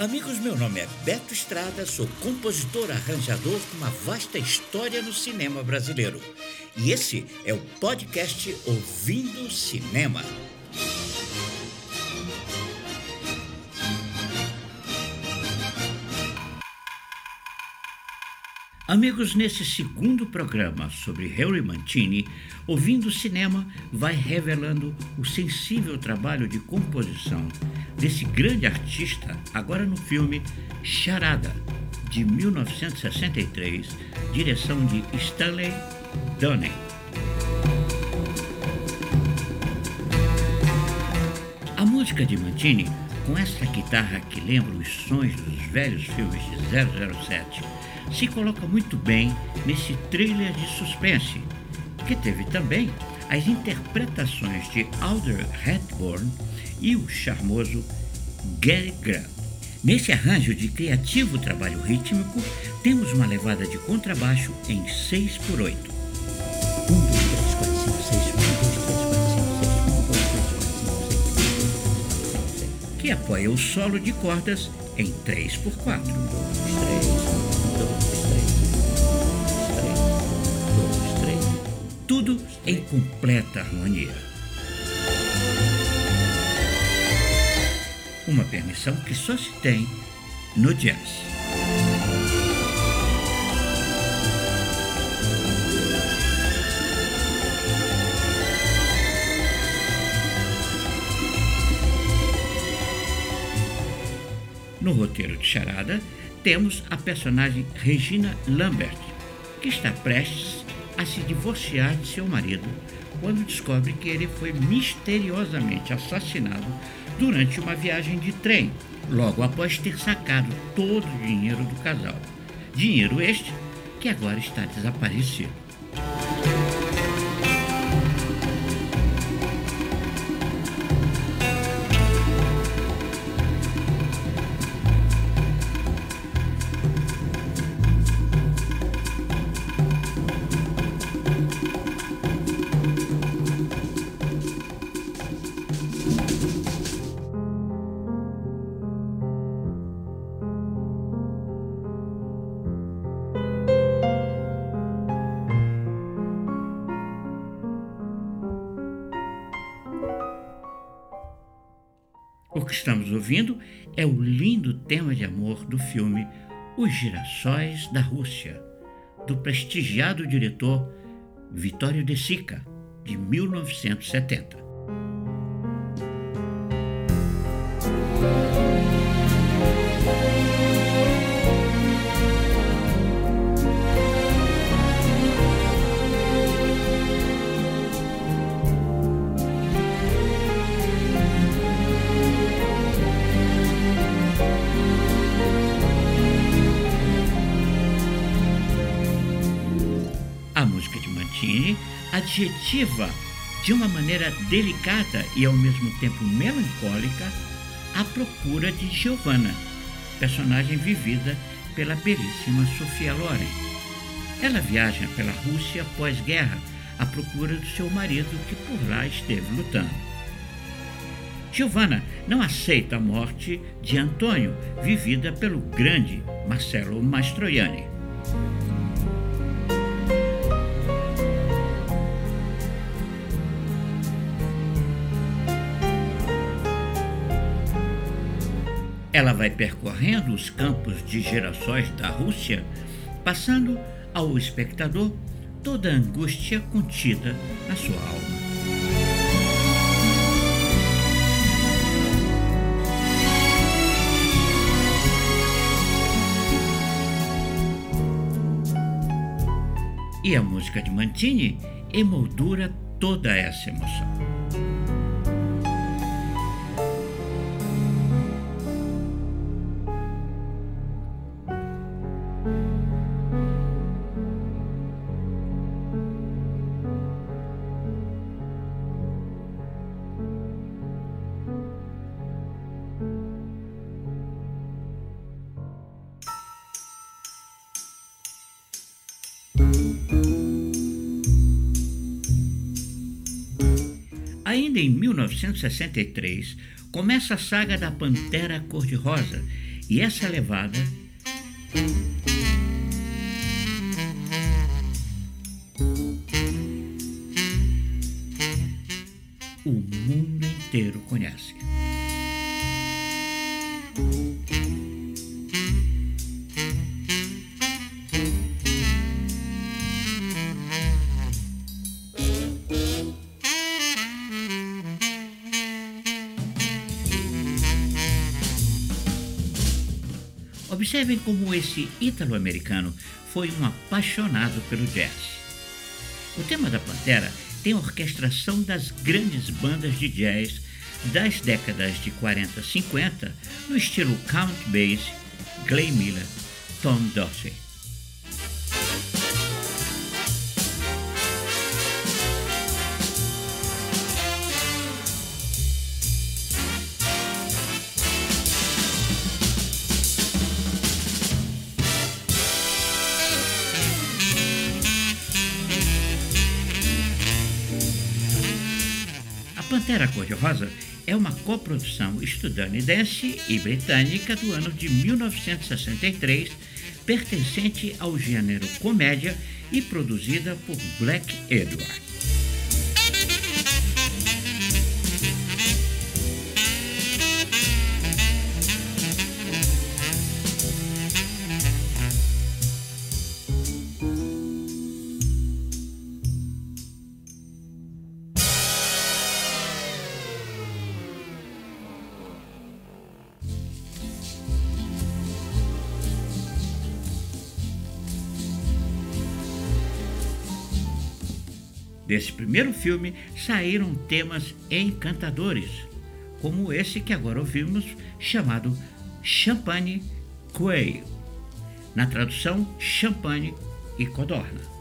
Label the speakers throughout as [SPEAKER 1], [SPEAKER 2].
[SPEAKER 1] Amigos, meu nome é Beto Estrada, sou compositor arranjador com uma vasta história no cinema brasileiro. E esse é o podcast Ouvindo Cinema. Amigos, nesse segundo programa sobre Harry Mancini, Ouvindo Cinema vai revelando o sensível trabalho de composição desse grande artista, agora no filme Charada, de 1963, direção de Stanley Donen. A música de Mancini, com essa guitarra que lembra os sons dos velhos filmes de 007, se coloca muito bem nesse thriller de suspense, que teve também as interpretações de Alder Hepburn e o charmoso Gary Grant. Nesse arranjo de criativo trabalho rítmico, temos uma levada de contrabaixo em 6 por 8. 1, 2, 3, 4, 5, 6, 1, 2, 3, 4, 5, 6, 1, 2, 3, 4, 5, 6, 1, 2, 3, 4, 5, 6, 6, que apoia o solo de cordas em 3 por 4. 1, 2, 3, 1, tudo em completa harmonia. Uma permissão que só se tem no jazz. No roteiro de Charada, temos a personagem Regina Lambert, que está prestes a se divorciar de seu marido quando descobre que ele foi misteriosamente assassinado durante uma viagem de trem, logo após ter sacado todo o dinheiro do casal. Dinheiro este que agora está desaparecido. Que estamos ouvindo é o lindo tema de amor do filme Os Girassóis da Rússia, do prestigiado diretor Vittorio De Sica, de 1970. Adjetiva de uma maneira delicada e ao mesmo tempo melancólica a procura de Giovanna, personagem vivida pela belíssima Sofia Loren. Ela viaja pela Rússia pós-guerra à procura do seu marido que por lá esteve lutando. Giovanna não aceita a morte de Antônio, vivida pelo grande Marcelo Mastroianni. Ela vai percorrendo os campos de gerações da Rússia, passando ao espectador toda a angústia contida na sua alma. E a música de Mantini emoldura toda essa emoção. Em 1963, começa a saga da Pantera Cor-de-Rosa E essa levada o mundo inteiro conhece. Como esse ítalo-americano foi um apaixonado pelo jazz. O tema da Pantera tem orquestração das grandes bandas de jazz das décadas de 40 e 50 no estilo Count Basie, Glenn Miller, Tom Dorsey. Pantera Cor-de-Rosa é uma coprodução estadunidense e britânica do ano de 1963, pertencente ao gênero comédia e produzida por Black Edward. Desse primeiro filme saíram temas encantadores, como esse que agora ouvimos, chamado Champagne Quail. Na tradução, champanhe e codorna.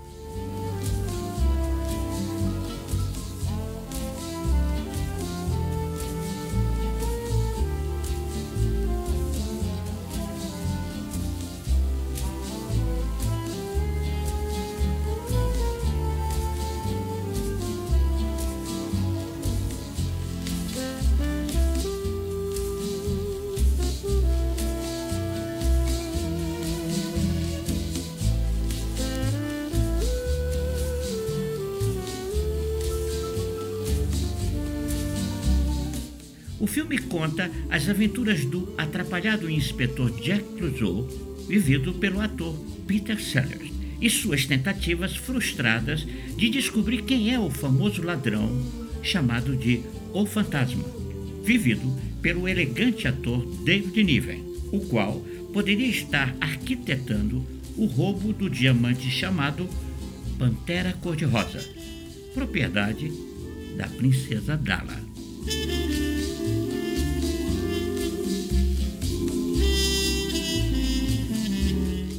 [SPEAKER 1] Filme conta as aventuras do atrapalhado inspetor Jack Clouseau, vivido pelo ator Peter Sellers, e suas tentativas frustradas de descobrir quem é o famoso ladrão chamado de O Fantasma, vivido pelo elegante ator David Niven, o qual poderia estar arquitetando o roubo do diamante chamado Pantera Cor-de-Rosa, propriedade da princesa Dala.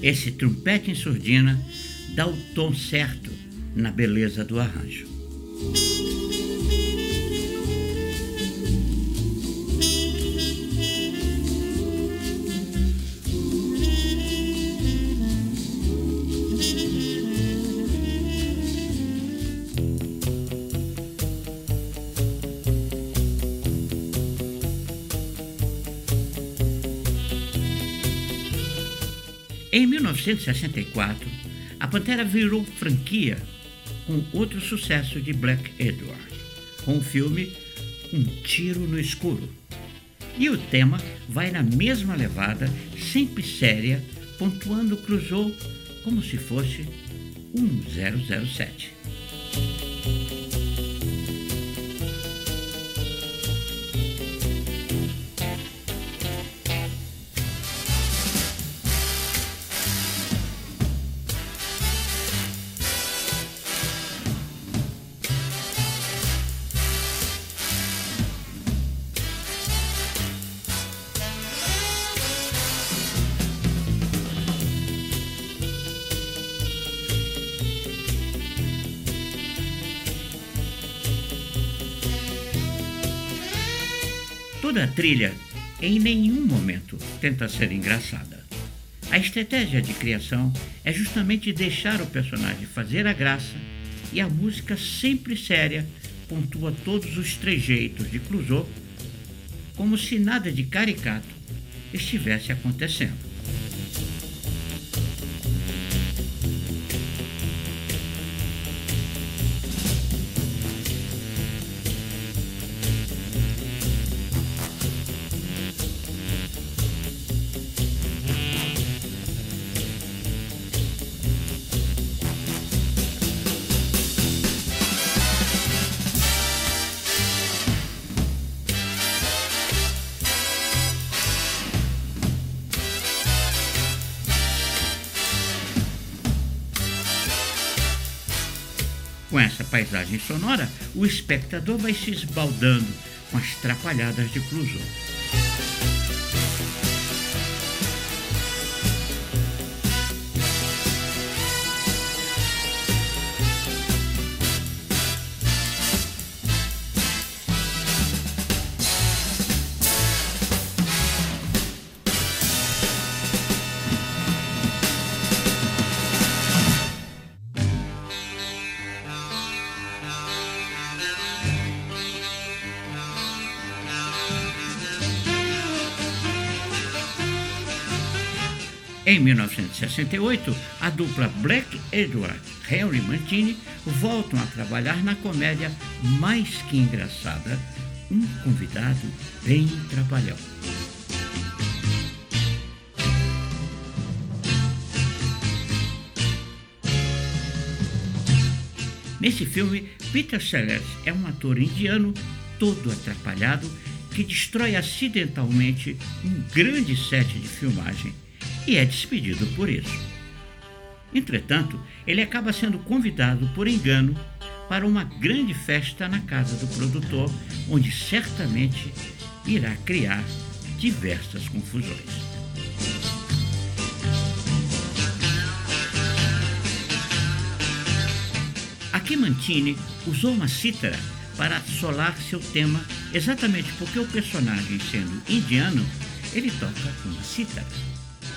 [SPEAKER 1] Esse trompete em surdina dá o tom certo na beleza do arranjo. 1964, a Pantera virou franquia com outro sucesso de Black Edward, com o filme Um Tiro no Escuro. E o tema vai na mesma levada, sempre séria, pontuando Clouseau como se fosse um 007. Toda a trilha em nenhum momento tenta ser engraçada. A estratégia de criação é justamente deixar o personagem fazer a graça e a música sempre séria pontua todos os trejeitos de Clouseau como se nada de caricato estivesse acontecendo. Com essa paisagem sonora, o espectador vai se esbaldando com as trapalhadas de Clouseau. Em 1968, a dupla Black Edward Henry Mancini voltam a trabalhar na comédia Mais Que Engraçada, um convidado bem trabalhão. Nesse filme, Peter Sellers é um ator indiano todo atrapalhado que destrói acidentalmente um grande set de filmagem e é despedido por isso. Entretanto, ele acaba sendo convidado por engano para uma grande festa na casa do produtor, onde certamente irá criar diversas confusões. Aqui Mantini usou uma cítara para assolar seu tema, exatamente porque o personagem, sendo indiano, ele toca uma cítara.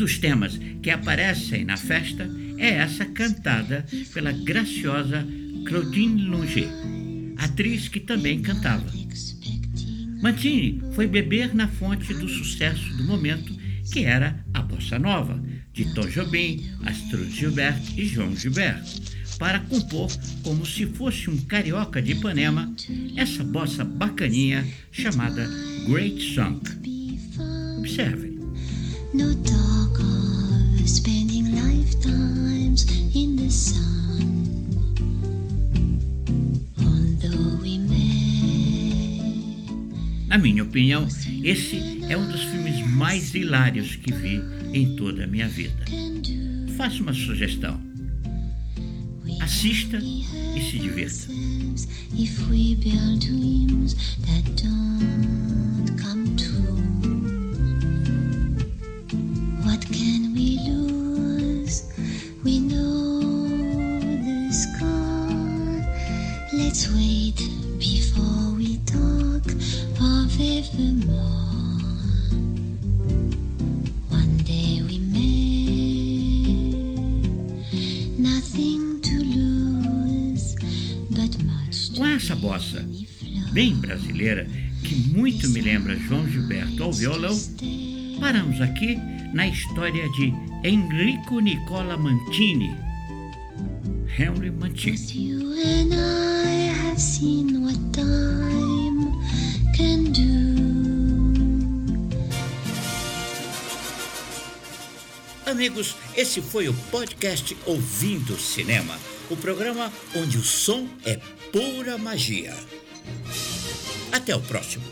[SPEAKER 1] dos temas que aparecem na festa é essa cantada pela graciosa Claudine Longer, atriz que também cantava. Mantini foi beber na fonte do sucesso do momento, que era a bossa nova, de Tom Jobim, Astrud Gilbert e João Gilbert, para compor como se fosse um carioca de Ipanema essa bossa bacaninha chamada Great Song. Observe. No lifetimes in the sun. Although we may. Na minha opinião, esse é um dos filmes mais hilários que vi em toda a minha vida. Faço uma sugestão. Assista e se divirta. Bossa bem brasileira, que muito me lembra João Gilberto ao violão, paramos aqui na história de Enrico Nicola Mantini. Henry Mantini. Amigos, esse foi o podcast Ouvindo Cinema, o programa onde o som é pura magia. Até o próximo.